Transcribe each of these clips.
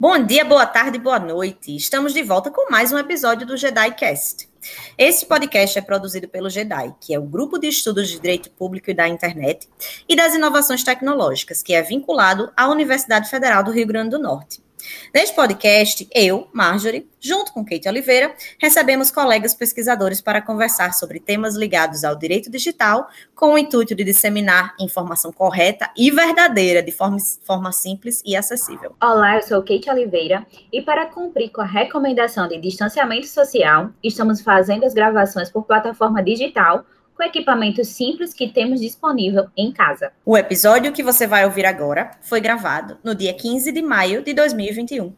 Bom dia, boa tarde, boa noite. Estamos de volta com mais um episódio do Jedi Cast. Esse podcast é produzido pelo JEDI, que é o Grupo de Estudos de Direito Público e da Internet e das Inovações Tecnológicas, que é vinculado à Universidade Federal do Rio Grande do Norte. Neste podcast, eu, Marjorie, junto com Kate Oliveira, recebemos colegas pesquisadores para conversar sobre temas ligados ao direito digital, com o intuito de disseminar informação correta e verdadeira, de forma, forma simples e acessível. Olá, eu sou Kate Oliveira e para cumprir com a recomendação de distanciamento social, estamos fazendo as gravações por plataforma digital com equipamentos simples que temos disponível em casa. O episódio que você vai ouvir agora foi gravado no dia 15 de maio de 2021.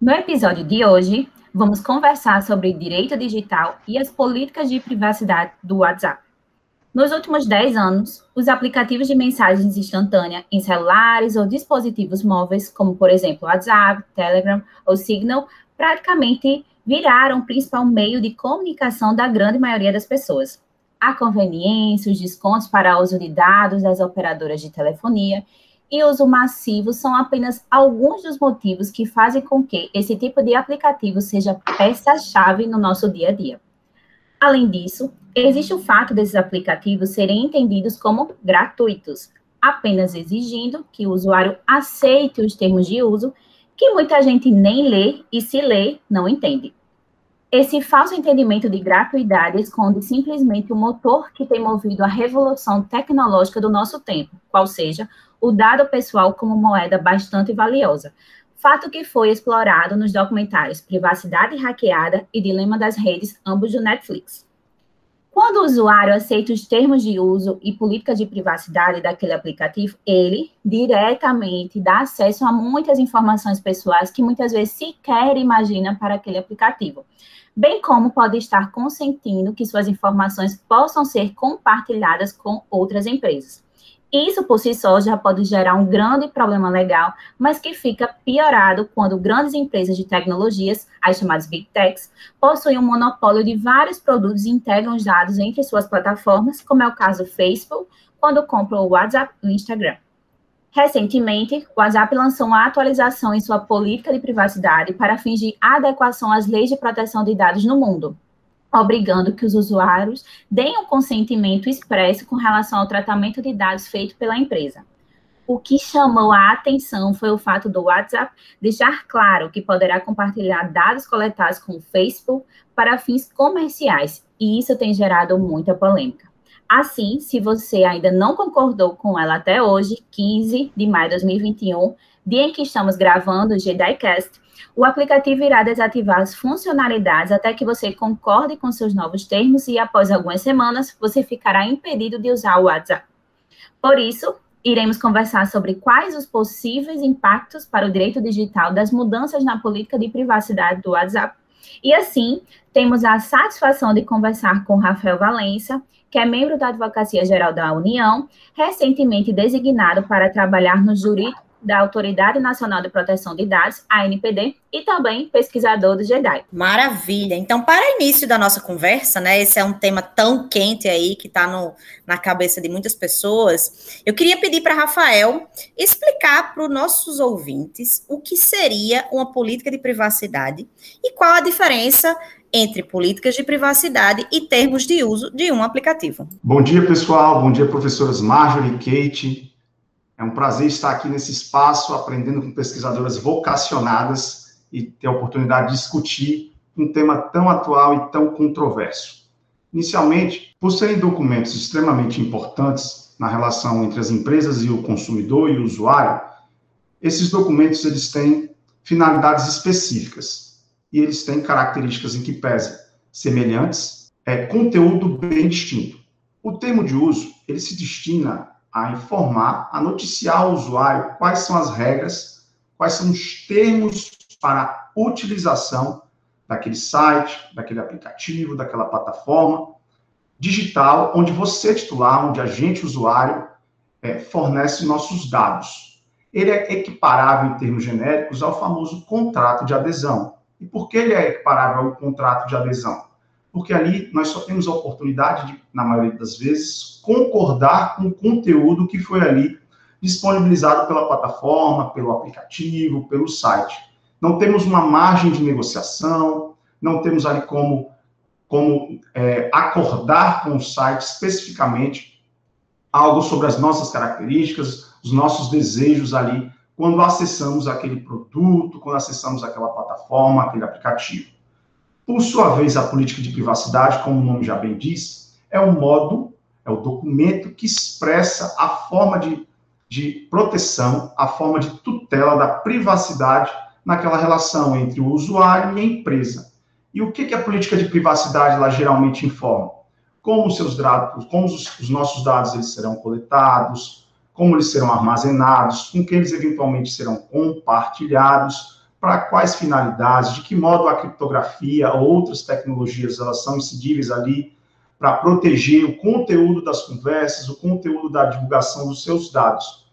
No episódio de hoje, vamos conversar sobre direito digital e as políticas de privacidade do WhatsApp. Nos últimos 10 anos, os aplicativos de mensagens instantânea em celulares ou dispositivos móveis, como por exemplo WhatsApp, Telegram ou Signal, praticamente viraram o principal meio de comunicação da grande maioria das pessoas. A conveniência, os descontos para uso de dados das operadoras de telefonia e uso massivo são apenas alguns dos motivos que fazem com que esse tipo de aplicativo seja peça-chave no nosso dia a dia. Além disso, existe o fato desses aplicativos serem entendidos como gratuitos, apenas exigindo que o usuário aceite os termos de uso, que muita gente nem lê e, se lê, não entende. Esse falso entendimento de gratuidade esconde simplesmente o motor que tem movido a revolução tecnológica do nosso tempo, qual seja o dado pessoal como moeda bastante valiosa, fato que foi explorado nos documentários Privacidade Hackeada e Dilema das Redes, ambos do Netflix. Quando o usuário aceita os termos de uso e política de privacidade daquele aplicativo, ele diretamente dá acesso a muitas informações pessoais que muitas vezes sequer imagina para aquele aplicativo, bem como pode estar consentindo que suas informações possam ser compartilhadas com outras empresas. Isso por si só já pode gerar um grande problema legal, mas que fica piorado quando grandes empresas de tecnologias, as chamadas Big Techs, possuem um monopólio de vários produtos e integram os dados entre suas plataformas, como é o caso do Facebook, quando compra o WhatsApp e o Instagram. Recentemente, o WhatsApp lançou uma atualização em sua política de privacidade para fingir adequação às leis de proteção de dados no mundo, obrigando que os usuários deem um consentimento expresso com relação ao tratamento de dados feito pela empresa. O que chamou a atenção foi o fato do WhatsApp deixar claro que poderá compartilhar dados coletados com o Facebook para fins comerciais, e isso tem gerado muita polêmica. Assim, se você ainda não concordou com ela até hoje, 15 de maio de 2021, dia em que estamos gravando o JediCast, o aplicativo irá desativar as funcionalidades até que você concorde com seus novos termos e, após algumas semanas, você ficará impedido de usar o WhatsApp. Por isso, iremos conversar sobre quais os possíveis impactos para o direito digital das mudanças na política de privacidade do WhatsApp. E assim, temos a satisfação de conversar com Rafael Valença, que é membro da Advocacia Geral da União, recentemente designado para trabalhar no jurídico da Autoridade Nacional de Proteção de Dados, ANPD, e também pesquisador do GEDAI. Maravilha. Então, para início da nossa conversa, né, esse é um tema tão quente aí que está na cabeça de muitas pessoas. Eu queria pedir para Rafael explicar para os nossos ouvintes o que seria uma política de privacidade e qual a diferença entre políticas de privacidade e termos de uso de um aplicativo. Bom dia, pessoal. Bom dia, professoras Marjorie e Kate. É um prazer estar aqui nesse espaço, aprendendo com pesquisadoras vocacionadas e ter a oportunidade de discutir um tema tão atual e tão controverso. Inicialmente, por serem documentos extremamente importantes na relação entre as empresas e o consumidor e o usuário, esses documentos eles têm finalidades específicas e eles têm características em que pesam semelhantes, é conteúdo bem distinto. O termo de uso ele se destina a informar, a noticiar ao usuário quais são as regras, quais são os termos para utilização daquele site, daquele aplicativo, daquela plataforma, digital, onde você, titular, onde a gente, usuário, é, fornece nossos dados. Ele é equiparável, em termos genéricos, ao famoso contrato de adesão. E por que ele é equiparável ao contrato de adesão? Porque ali nós só temos a oportunidade de, na maioria das vezes, concordar com o conteúdo que foi ali disponibilizado pela plataforma, pelo aplicativo, pelo site. Não temos uma margem de negociação, não temos ali como, como é, acordar com o site especificamente algo sobre as nossas características, os nossos desejos ali, quando acessamos aquele produto, quando acessamos aquela plataforma, aquele aplicativo. Por sua vez, a política de privacidade, como o nome já bem diz, é o modo, é o documento que expressa a forma de de proteção, a forma de tutela da privacidade naquela relação entre o usuário e a empresa. E o que, que a política de privacidade lá geralmente informa? Como os seus dados, como os, os nossos dados eles serão coletados, como eles serão armazenados, com que eles eventualmente serão compartilhados, para quais finalidades, de que modo a criptografia ou outras tecnologias elas são incidíveis ali para proteger o conteúdo das conversas, o conteúdo da divulgação dos seus dados.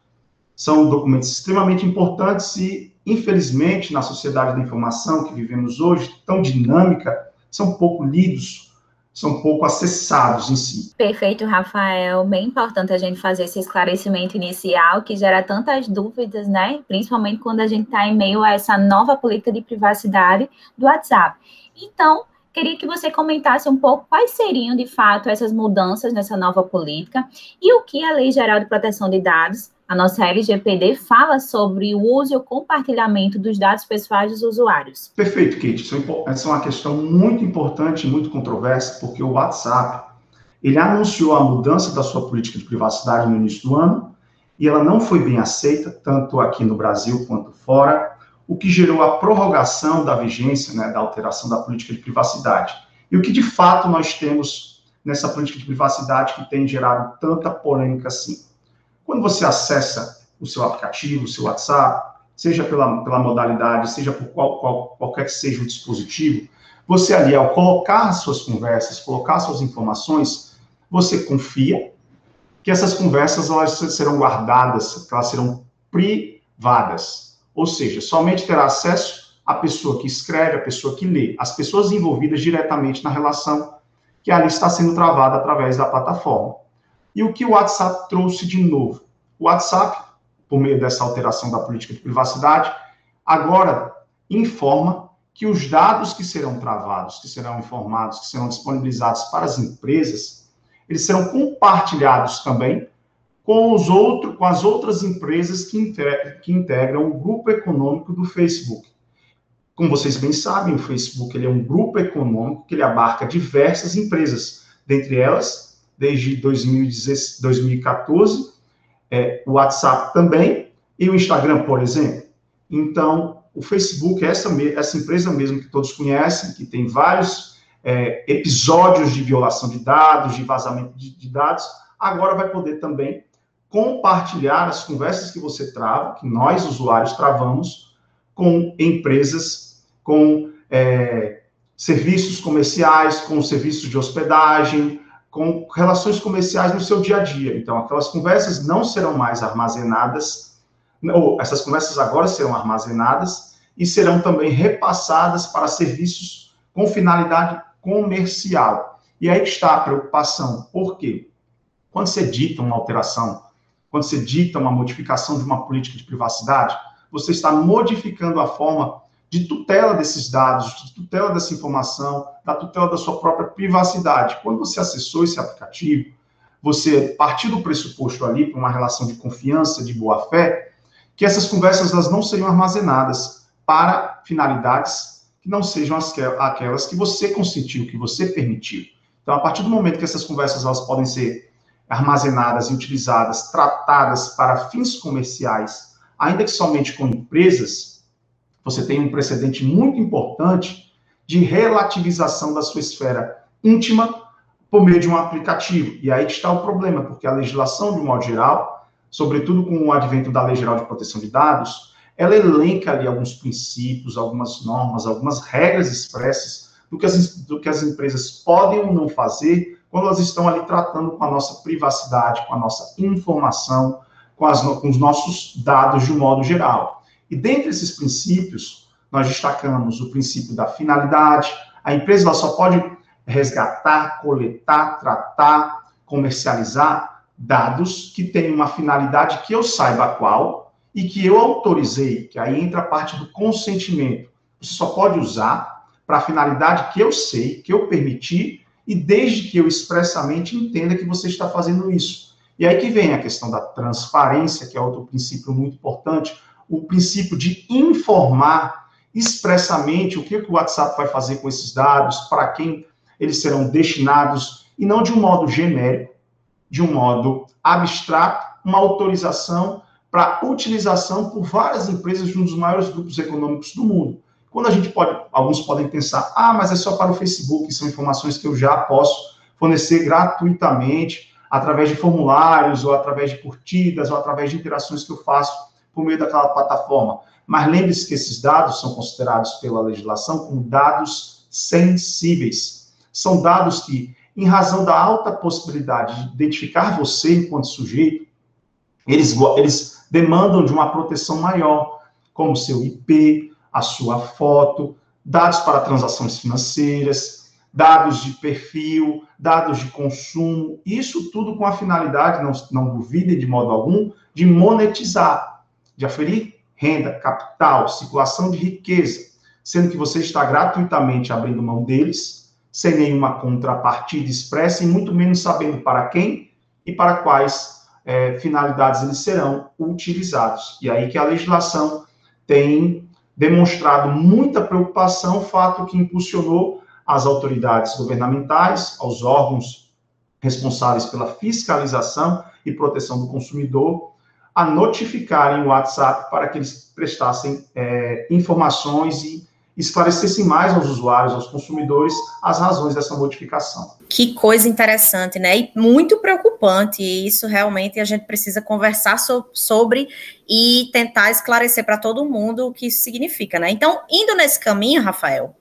São documentos extremamente importantes e, infelizmente, na sociedade da informação que vivemos hoje, tão dinâmica, são pouco lidos, são pouco acessados em si. Perfeito, Rafael. Bem importante a gente fazer esse esclarecimento inicial que gera tantas dúvidas, né? Principalmente quando a gente está em meio a essa nova política de privacidade do WhatsApp. Então, queria que você comentasse um pouco quais seriam, de fato, essas mudanças nessa nova política e o que a Lei Geral de Proteção de Dados a nossa LGPD fala sobre o uso e o compartilhamento dos dados pessoais dos usuários. Perfeito, Kate. É essa é uma questão muito importante e muito controversa, porque o WhatsApp, ele anunciou a mudança da sua política de privacidade no início do ano, e ela não foi bem aceita, tanto aqui no Brasil quanto fora, o que gerou a prorrogação da vigência, né, da alteração da política de privacidade. E o que de fato nós temos nessa política de privacidade que tem gerado tanta polêmica assim? Quando você acessa o seu aplicativo, o seu WhatsApp, seja pela, pela modalidade, seja por qual, qual, qualquer que seja o dispositivo, você ali, ao colocar suas conversas, colocar suas informações, você confia que essas conversas elas serão guardadas, que elas serão privadas. Ou seja, somente terá acesso a pessoa que escreve, a pessoa que lê, as pessoas envolvidas diretamente na relação que ali está sendo travada através da plataforma. E o que o WhatsApp trouxe de novo? O WhatsApp, por meio dessa alteração da política de privacidade, agora informa que os dados que serão travados, que serão informados, que serão disponibilizados para as empresas, eles serão compartilhados também com, os outro, com as outras empresas que, integram, que integram o grupo econômico do Facebook. Como vocês bem sabem, o Facebook ele é um grupo econômico que ele abarca diversas empresas, dentre elas desde 2014, é, o WhatsApp também, e o Instagram, por exemplo. Então, o Facebook é essa, essa empresa mesmo que todos conhecem, que tem vários é, episódios de violação de dados, de vazamento de, de dados, agora vai poder também compartilhar as conversas que você trava, que nós, usuários, travamos, com empresas, com é, serviços comerciais, com serviços de hospedagem, com relações comerciais no seu dia a dia. Então, aquelas conversas não serão mais armazenadas, ou essas conversas agora serão armazenadas e serão também repassadas para serviços com finalidade comercial. E aí está a preocupação. Por quê? Quando você dita uma alteração, quando você dita uma modificação de uma política de privacidade, você está modificando a forma de tutela desses dados, de tutela dessa informação, da tutela da sua própria privacidade. Quando você acessou esse aplicativo, você partiu do pressuposto ali para uma relação de confiança, de boa fé, que essas conversas elas não seriam armazenadas para finalidades que não sejam as que, aquelas que você consentiu, que você permitiu. Então, a partir do momento que essas conversas elas podem ser armazenadas e utilizadas, tratadas para fins comerciais, ainda que somente com empresas, você tem um precedente muito importante de relativização da sua esfera íntima por meio de um aplicativo. E aí está o problema, porque a legislação, de um modo geral, sobretudo com o advento da Lei Geral de Proteção de Dados, ela elenca ali alguns princípios, algumas normas, algumas regras expressas do que as, do que as empresas podem ou não fazer quando elas estão ali tratando com a nossa privacidade, com a nossa informação, com, as, com os nossos dados de um modo geral. E dentre esses princípios, nós destacamos o princípio da finalidade. A empresa só pode resgatar, coletar, tratar, comercializar dados que têm uma finalidade que eu saiba qual e que eu autorizei, que aí entra a parte do consentimento. Você só pode usar para a finalidade que eu sei, que eu permiti, e desde que eu expressamente entenda que você está fazendo isso. E aí que vem a questão da transparência, que é outro princípio muito importante, o princípio de informar expressamente o que o WhatsApp vai fazer com esses dados, para quem eles serão destinados, e não de um modo genérico, de um modo abstrato, uma autorização para utilização por várias empresas de um dos maiores grupos econômicos do mundo. Quando a gente pode, alguns podem pensar, ah, mas é só para o Facebook, são informações que eu já posso fornecer gratuitamente, através de formulários, ou através de curtidas, ou através de interações que eu faço por meio daquela plataforma. Mas lembre-se que esses dados são considerados pela legislação como dados sensíveis. São dados que, em razão da alta possibilidade de identificar você enquanto sujeito, eles, eles demandam de uma proteção maior, como seu IP, a sua foto, dados para transações financeiras, dados de perfil, dados de consumo, isso tudo com a finalidade, não, não de modo algum, de monetizar, de aferir renda, capital, circulação de riqueza, sendo que você está gratuitamente abrindo mão deles, sem nenhuma contrapartida expressa e muito menos sabendo para quem e para quais é, finalidades eles serão utilizados. E aí que a legislação tem demonstrado muita preocupação, fato que impulsionou as autoridades governamentais, aos órgãos responsáveis pela fiscalização e proteção do consumidor, a notificarem o WhatsApp para que eles prestassem é, informações e esclarecessem mais aos usuários, aos consumidores, as razões dessa modificação. Que coisa interessante, né? E muito preocupante. E isso realmente a gente precisa conversar so sobre e tentar esclarecer para todo mundo o que isso significa, né? Então, indo nesse caminho, Rafael,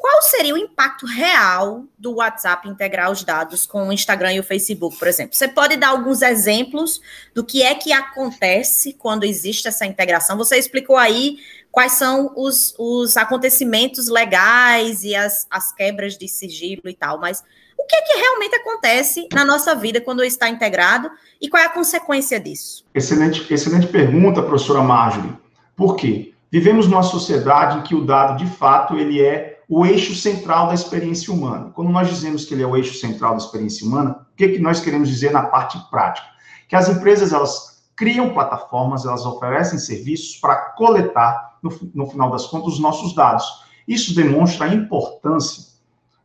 qual seria o impacto real do WhatsApp integrar os dados com o Instagram e o Facebook, por exemplo? Você pode dar alguns exemplos do que é que acontece quando existe essa integração? Você explicou aí quais são os, os acontecimentos legais e as, as quebras de sigilo e tal, mas o que é que realmente acontece na nossa vida quando está integrado e qual é a consequência disso? Excelente, excelente pergunta, professora Marjorie. Por quê? Vivemos numa sociedade em que o dado, de fato, ele é o eixo central da experiência humana. Quando nós dizemos que ele é o eixo central da experiência humana, o que, é que nós queremos dizer na parte prática? Que as empresas, elas criam plataformas, elas oferecem serviços para coletar no, no final das contas, os nossos dados. Isso demonstra a importância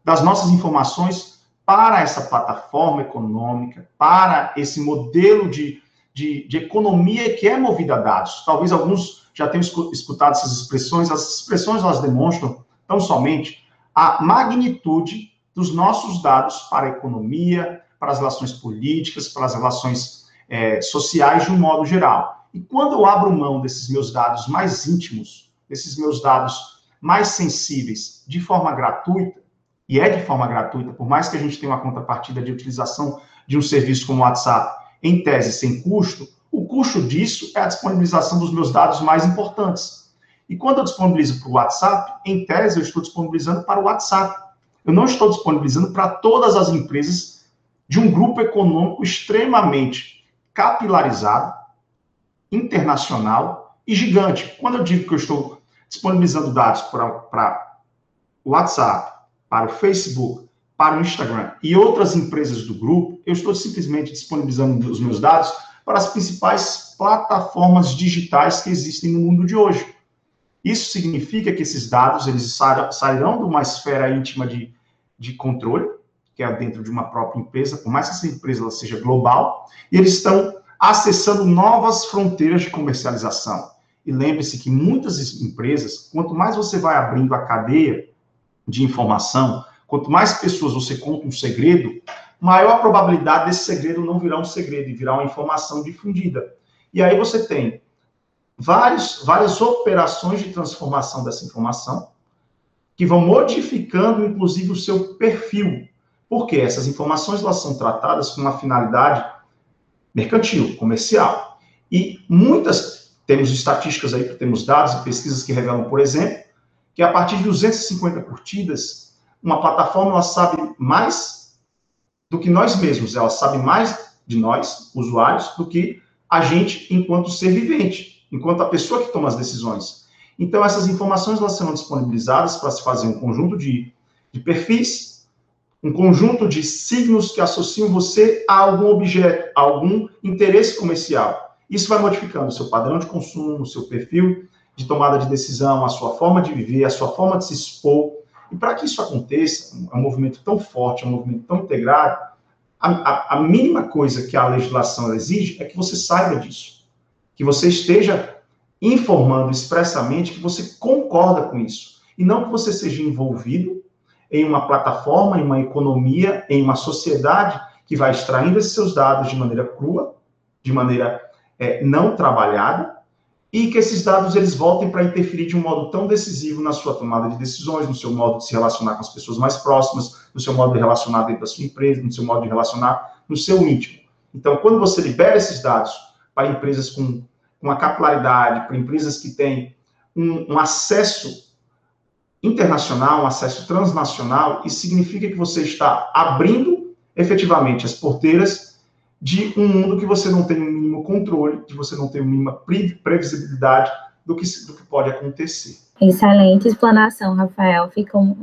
das nossas informações para essa plataforma econômica, para esse modelo de, de, de, economia que é movida a dados. Talvez alguns já tenham escutado essas expressões. As expressões elas demonstram tão somente a magnitude dos nossos dados para a economia, para as relações políticas, para as relações é, sociais de um modo geral. E quando eu abro mão desses meus dados mais íntimos, desses meus dados mais sensíveis, de forma gratuita, e é de forma gratuita, por mais que a gente tenha uma contrapartida de utilização de um serviço como o WhatsApp, em tese sem custo, o custo disso é a disponibilização dos meus dados mais importantes. E quando eu disponibilizo para o WhatsApp, em tese eu estou disponibilizando para o WhatsApp. Eu não estou disponibilizando para todas as empresas de um grupo econômico extremamente capilarizado, internacional e gigante. Quando eu digo que eu estou disponibilizando dados para o WhatsApp, para o Facebook, para o Instagram e outras empresas do grupo, eu estou simplesmente disponibilizando os meus dados para as principais plataformas digitais que existem no mundo de hoje. Isso significa que esses dados eles sairão de uma esfera íntima de, de controle, que é dentro de uma própria empresa, por mais que essa empresa seja global, e eles estão acessando novas fronteiras de comercialização. E lembre-se que muitas empresas, quanto mais você vai abrindo a cadeia de informação, quanto mais pessoas você conta um segredo, maior a probabilidade desse segredo não virar um segredo e virar uma informação difundida. E aí você tem vários, várias operações de transformação dessa informação que vão modificando, inclusive, o seu perfil. Porque essas informações elas são tratadas com uma finalidade mercantil, comercial. E muitas, temos estatísticas aí, temos dados e pesquisas que revelam, por exemplo, que a partir de 250 curtidas, uma plataforma ela sabe mais do que nós mesmos, ela sabe mais de nós, usuários, do que a gente enquanto ser vivente, enquanto a pessoa que toma as decisões. Então, essas informações elas serão disponibilizadas para se fazer um conjunto de, de perfis, um conjunto de signos que associam você a algum objeto, a algum interesse comercial. Isso vai modificando o seu padrão de consumo, o seu perfil de tomada de decisão, a sua forma de viver, a sua forma de se expor. E para que isso aconteça, é um movimento tão forte, é um movimento tão integrado, a, a, a mínima coisa que a legislação exige é que você saiba disso, que você esteja informando expressamente que você concorda com isso, e não que você seja envolvido em uma plataforma, em uma economia, em uma sociedade que vai extraindo esses seus dados de maneira crua, de maneira é, não trabalhada, e que esses dados eles voltem para interferir de um modo tão decisivo na sua tomada de decisões, no seu modo de se relacionar com as pessoas mais próximas, no seu modo de relacionar dentro da sua empresa, no seu modo de relacionar no seu íntimo. Então, quando você libera esses dados para empresas com, com a capilaridade, para empresas que têm um, um acesso internacional, um acesso transnacional, isso significa que você está abrindo efetivamente as porteiras de um mundo que você não tem um mínimo controle, de você não ter uma mínima previsibilidade do que, do que pode acontecer. Excelente explanação, Rafael. Fico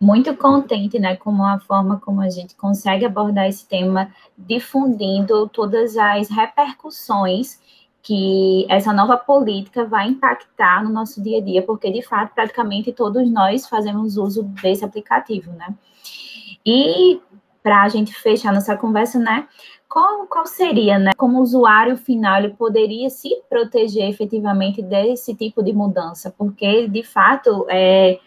muito contente né, com a forma como a gente consegue abordar esse tema, difundindo todas as repercussões que essa nova política vai impactar no nosso dia a dia, porque de fato praticamente todos nós fazemos uso desse aplicativo, né? E para a gente fechar nossa conversa, né? qual, qual seria, né, como usuário final, ele poderia se proteger efetivamente desse tipo de mudança? Porque, de fato, é,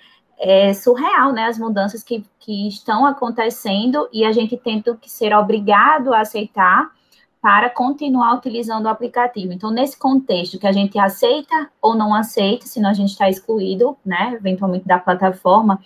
é surreal, né, as mudanças que, que estão acontecendo e a gente tendo que ser obrigado a aceitar para continuar utilizando o aplicativo. Então, nesse contexto que a gente aceita ou não aceita, senão a gente está excluído, né, eventualmente da plataforma,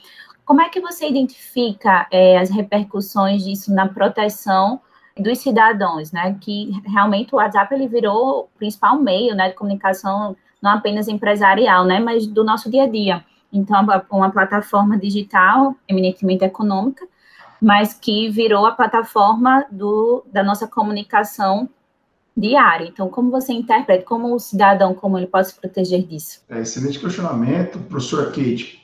como é que você identifica é, as repercussões disso na proteção dos cidadãos, né? Que realmente o WhatsApp ele virou o principal meio, né, de comunicação não apenas empresarial, né, mas do nosso dia a dia. Então, uma plataforma digital eminentemente econômica, mas que virou a plataforma do, da nossa comunicação diária. Então, como você interpreta, como o cidadão, como ele pode se proteger disso? É, excelente questionamento, professora Kate.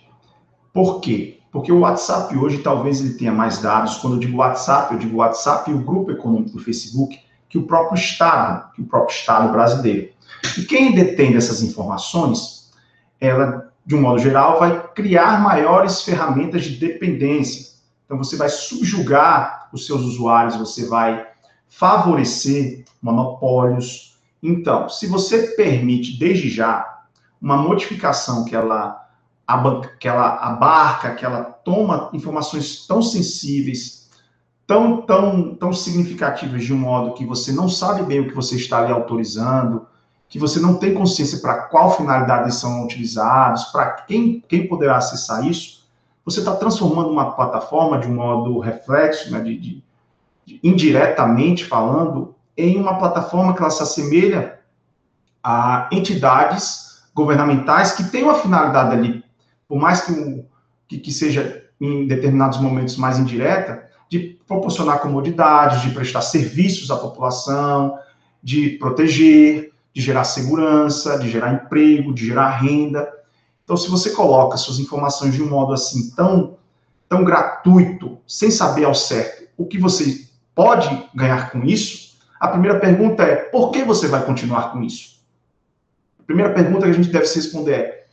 Por quê? Porque o WhatsApp hoje talvez ele tenha mais dados. Quando eu digo WhatsApp, eu digo WhatsApp e o grupo econômico do Facebook, que o próprio Estado, que o próprio Estado brasileiro. E quem detém dessas informações, ela, de um modo geral, vai criar maiores ferramentas de dependência. Então, você vai subjugar os seus usuários, você vai favorecer monopólios. Então, se você permite, desde já, uma modificação que ela que ela abarca, que ela toma informações tão sensíveis, tão, tão, tão significativas de um modo que você não sabe bem o que você está ali autorizando, que você não tem consciência para qual finalidade eles são utilizados, para quem, quem poderá acessar isso, você está transformando uma plataforma de um modo reflexo, né, de, de, de, indiretamente falando, em uma plataforma que ela se assemelha a entidades governamentais que têm uma finalidade ali. Por mais que, que, que seja em determinados momentos mais indireta, de proporcionar comodidades, de prestar serviços à população, de proteger, de gerar segurança, de gerar emprego, de gerar renda. Então, se você coloca suas informações de um modo assim tão, tão gratuito, sem saber ao certo o que você pode ganhar com isso, a primeira pergunta é: por que você vai continuar com isso? A primeira pergunta que a gente deve se responder é: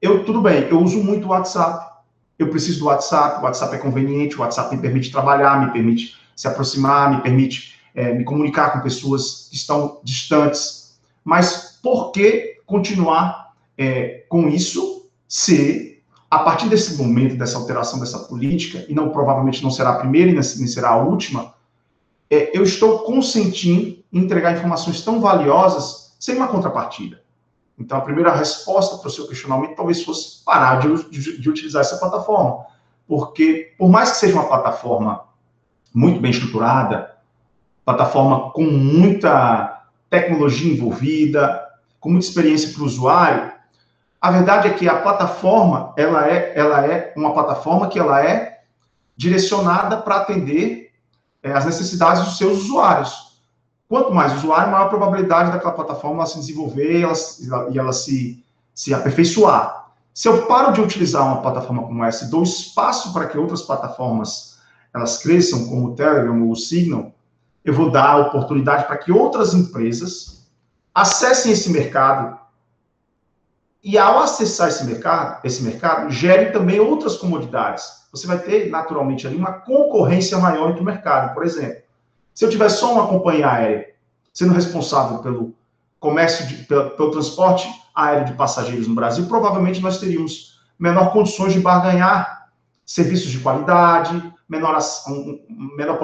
eu, tudo bem, eu uso muito o WhatsApp. Eu preciso do WhatsApp, o WhatsApp é conveniente, o WhatsApp me permite trabalhar, me permite se aproximar, me permite é, me comunicar com pessoas que estão distantes. Mas por que continuar é, com isso se, a partir desse momento, dessa alteração dessa política, e não provavelmente não será a primeira e nem será a última, é, eu estou consentindo em entregar informações tão valiosas sem uma contrapartida? Então, a primeira resposta para o seu questionamento talvez fosse parar de, de, de, utilizar essa plataforma. Porque, por mais que seja uma plataforma muito bem estruturada, plataforma com muita tecnologia envolvida, com muita experiência para o usuário, a verdade é que a plataforma, ela é, ela é uma plataforma que ela é direcionada para atender é, as necessidades dos seus usuários. Quanto mais usuário, maior a probabilidade daquela plataforma se desenvolver e ela, e ela se, se aperfeiçoar. Se eu paro de utilizar uma plataforma como essa e dou espaço para que outras plataformas elas cresçam, como o Telegram ou o Signal, eu vou dar oportunidade para que outras empresas acessem esse mercado e ao acessar esse mercado, esse mercado gere também outras comodidades. Você vai ter naturalmente ali uma concorrência maior entre o mercado. Por exemplo, se eu tiver só uma companhia aérea sendo responsável pelo comércio, de, pelo, pelo transporte aéreo de passageiros no Brasil, provavelmente nós teríamos menor condições de barganhar serviços de qualidade, menor, um, menor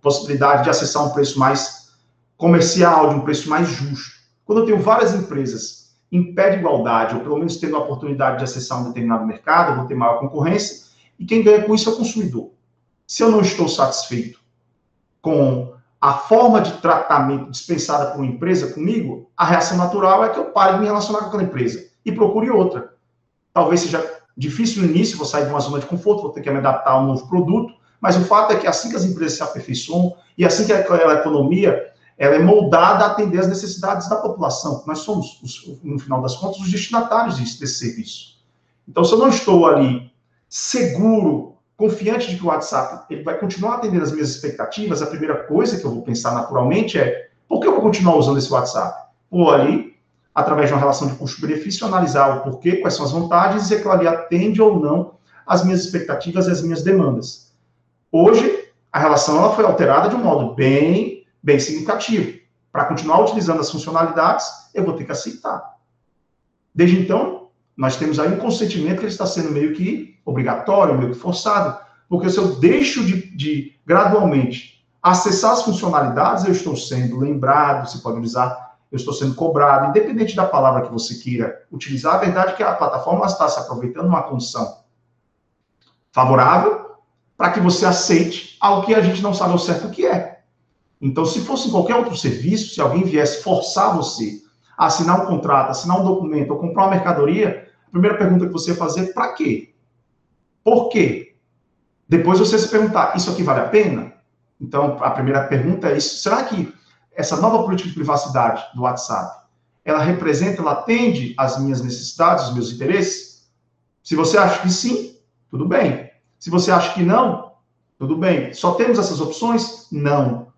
possibilidade de acessar um preço mais comercial, de um preço mais justo. Quando eu tenho várias empresas em pé de igualdade, ou pelo menos tendo a oportunidade de acessar um determinado mercado, eu vou ter maior concorrência, e quem ganha com isso é o consumidor. Se eu não estou satisfeito com a forma de tratamento dispensada por uma empresa comigo, a reação natural é que eu pare de me relacionar com aquela empresa e procure outra. Talvez seja difícil no início, vou sair de uma zona de conforto, vou ter que me adaptar a um novo produto, mas o fato é que assim que as empresas se aperfeiçoam e assim que a economia ela é moldada a atender as necessidades da população. Nós somos, no final das contas, os destinatários desse, desse serviço. Então, se eu não estou ali seguro, confiante de que o WhatsApp ele vai continuar atendendo as minhas expectativas, a primeira coisa que eu vou pensar naturalmente é por que eu vou continuar usando esse WhatsApp? Ou ali, através de uma relação de custo-benefício, analisar o porquê, quais são as vantagens e se aquilo ali atende ou não as minhas expectativas e as minhas demandas. Hoje, a relação ela foi alterada de um modo bem bem significativo. Para continuar utilizando as funcionalidades, eu vou ter que aceitar. Desde então, nós temos aí um consentimento que está sendo meio que obrigatório, meio que forçado, porque se eu deixo de, de gradualmente acessar as funcionalidades, eu estou sendo lembrado, você pode usar, eu estou sendo cobrado, independente da palavra que você queira utilizar, a verdade é que a plataforma está se aproveitando uma condição favorável para que você aceite algo que a gente não sabe ao certo o que é. Então, se fosse em qualquer outro serviço, se alguém viesse forçar você a assinar um contrato, assinar um documento ou comprar uma mercadoria, a primeira pergunta que você ia fazer é para quê? Por quê? Depois você se perguntar, isso aqui vale a pena? Então, a primeira pergunta é isso. Será que essa nova política de privacidade do WhatsApp, ela representa, ela atende às minhas necessidades, os meus interesses? Se você acha que sim, tudo bem. Se você acha que não, tudo bem. Só temos essas opções? Não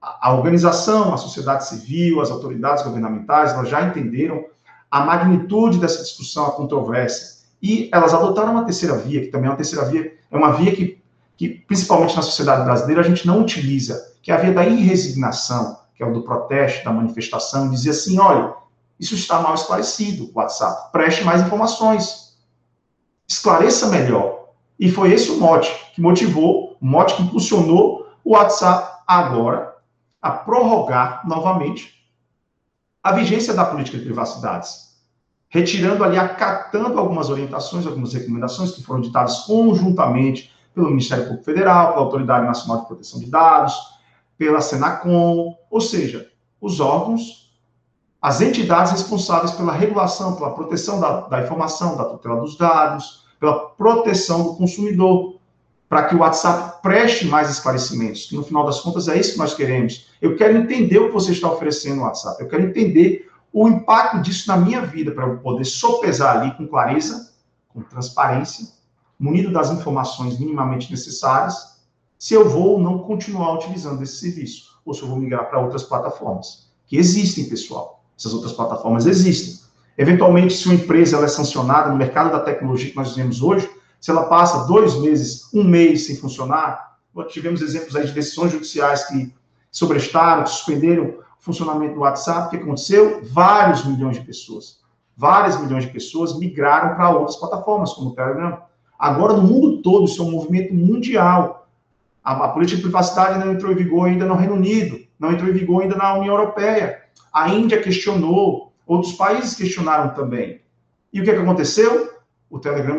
a organização, a sociedade civil, as autoridades governamentais, elas já entenderam a magnitude dessa discussão, a controvérsia, e elas adotaram uma terceira via, que também é uma terceira via, é uma via que, que principalmente na sociedade brasileira, a gente não utiliza, que é a via da irresignação, que é o do protesto, da manifestação, dizer assim, olha, isso está mal esclarecido, WhatsApp, preste mais informações, esclareça melhor. E foi esse o mote que motivou, o mote que impulsionou o WhatsApp agora a prorrogar novamente a vigência da política de privacidades, retirando ali, acatando algumas orientações, algumas recomendações que foram ditadas conjuntamente pelo Ministério Público Federal, pela Autoridade Nacional de Proteção de Dados, pela Senacom, ou seja, os órgãos, as entidades responsáveis pela regulação, pela proteção da, da informação, da tutela dos dados, pela proteção do consumidor, para que o WhatsApp preste mais esclarecimentos, que no final das contas é isso que nós queremos. Eu quero entender o que você está oferecendo no WhatsApp, eu quero entender o impacto disso na minha vida, para eu poder sopesar ali com clareza, com transparência, munido das informações minimamente necessárias, se eu vou ou não continuar utilizando esse serviço, ou se eu vou migrar para outras plataformas, que existem, pessoal. Essas outras plataformas existem. Eventualmente, se uma empresa ela é sancionada no mercado da tecnologia que nós vivemos hoje, se ela passa dois meses, um mês sem funcionar, tivemos exemplos aí de decisões judiciais que sobrestaram, que suspenderam o funcionamento do WhatsApp, o que aconteceu? Vários milhões de pessoas, várias milhões de pessoas migraram para outras plataformas, como o Telegram. Agora, no mundo todo, isso é um movimento mundial. A, a política de privacidade não entrou em vigor ainda no Reino Unido, não entrou em vigor ainda na União Europeia. A Índia questionou, outros países questionaram também. E o que, que aconteceu? O Telegram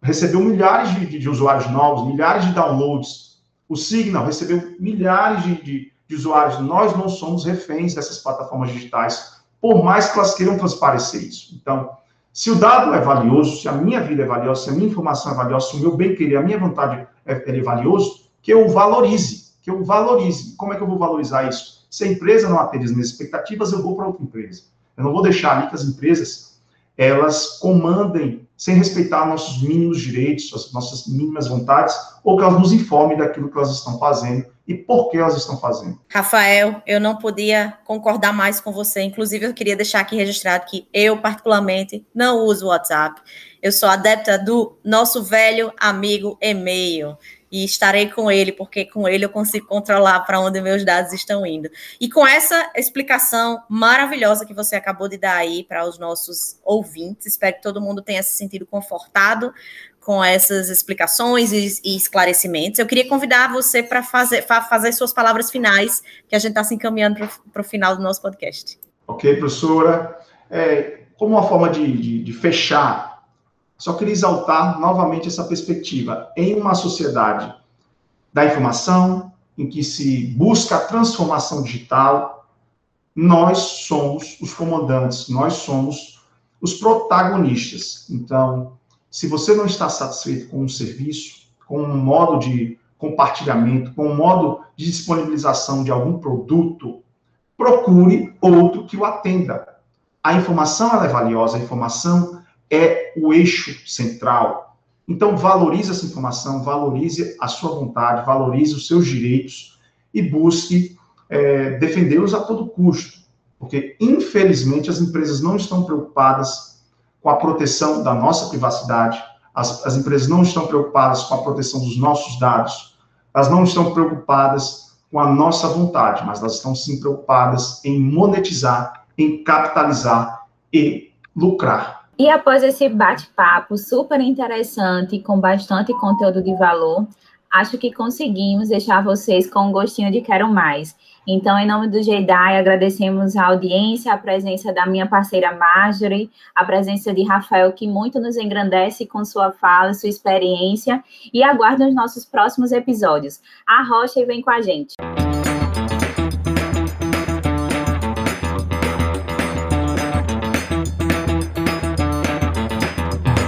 recebeu milhares de, de, de, usuários novos, milhares de downloads O Signal recebeu milhares de, de, de usuários. Nós não somos reféns dessas plataformas digitais, por mais que elas queiram transparecer isso. Então, se o dado é valioso, se a minha vida é valiosa, se a minha informação é valiosa, se o meu bem-querer, a minha vontade é, é valioso, que eu valorize, que eu valorize. Como é que eu vou valorizar isso? Se a empresa não atende as minhas expectativas, eu vou para outra empresa. Eu não vou deixar ali que as empresas elas comandem sem respeitar nossos mínimos direitos, as nossas mínimas vontades, ou que elas nos informem daquilo que elas estão fazendo e por que elas estão fazendo. Rafael, eu não podia concordar mais com você. Inclusive, eu queria deixar aqui registrado que eu, particularmente, não uso o WhatsApp. Eu sou adepta do nosso velho amigo e-mail e estarei com ele, porque com ele eu consigo controlar para onde meus dados estão indo. E com essa explicação maravilhosa que você acabou de dar aí para os nossos ouvintes, espero que todo mundo tenha se sentido confortado com essas explicações e, e esclarecimentos. Eu queria convidar você para fazer, fazer suas palavras finais, que a gente está se encaminhando para o final do nosso podcast. Ok, professora. É, como uma forma de, de, de fechar só queria exaltar novamente essa perspectiva. Em uma sociedade da informação, em que se busca a transformação digital, nós somos os comandantes, nós somos os protagonistas. Então, se você não está satisfeito com um serviço, com um modo de compartilhamento, com um modo de disponibilização de algum produto, procure outro que o atenda. A informação é valiosa, a informação é o eixo central. Então, valorize essa informação, valorize a sua vontade, valorize os seus direitos e busque é, defendê-los a todo custo. Porque, infelizmente, as empresas não estão preocupadas com a proteção da nossa privacidade, as, as empresas não estão preocupadas com a proteção dos nossos dados, elas não estão preocupadas com a nossa vontade, mas elas estão sim preocupadas em monetizar, em capitalizar e lucrar. E após esse bate-papo super interessante, com bastante conteúdo de valor, acho que conseguimos deixar vocês com um gostinho de quero mais. Então, em nome do JEDAI, agradecemos a audiência, a presença da minha parceira Marjorie, a presença de Rafael, que muito nos engrandece com sua fala, sua experiência, e aguardem os nossos próximos episódios. A Rocha vem com a gente.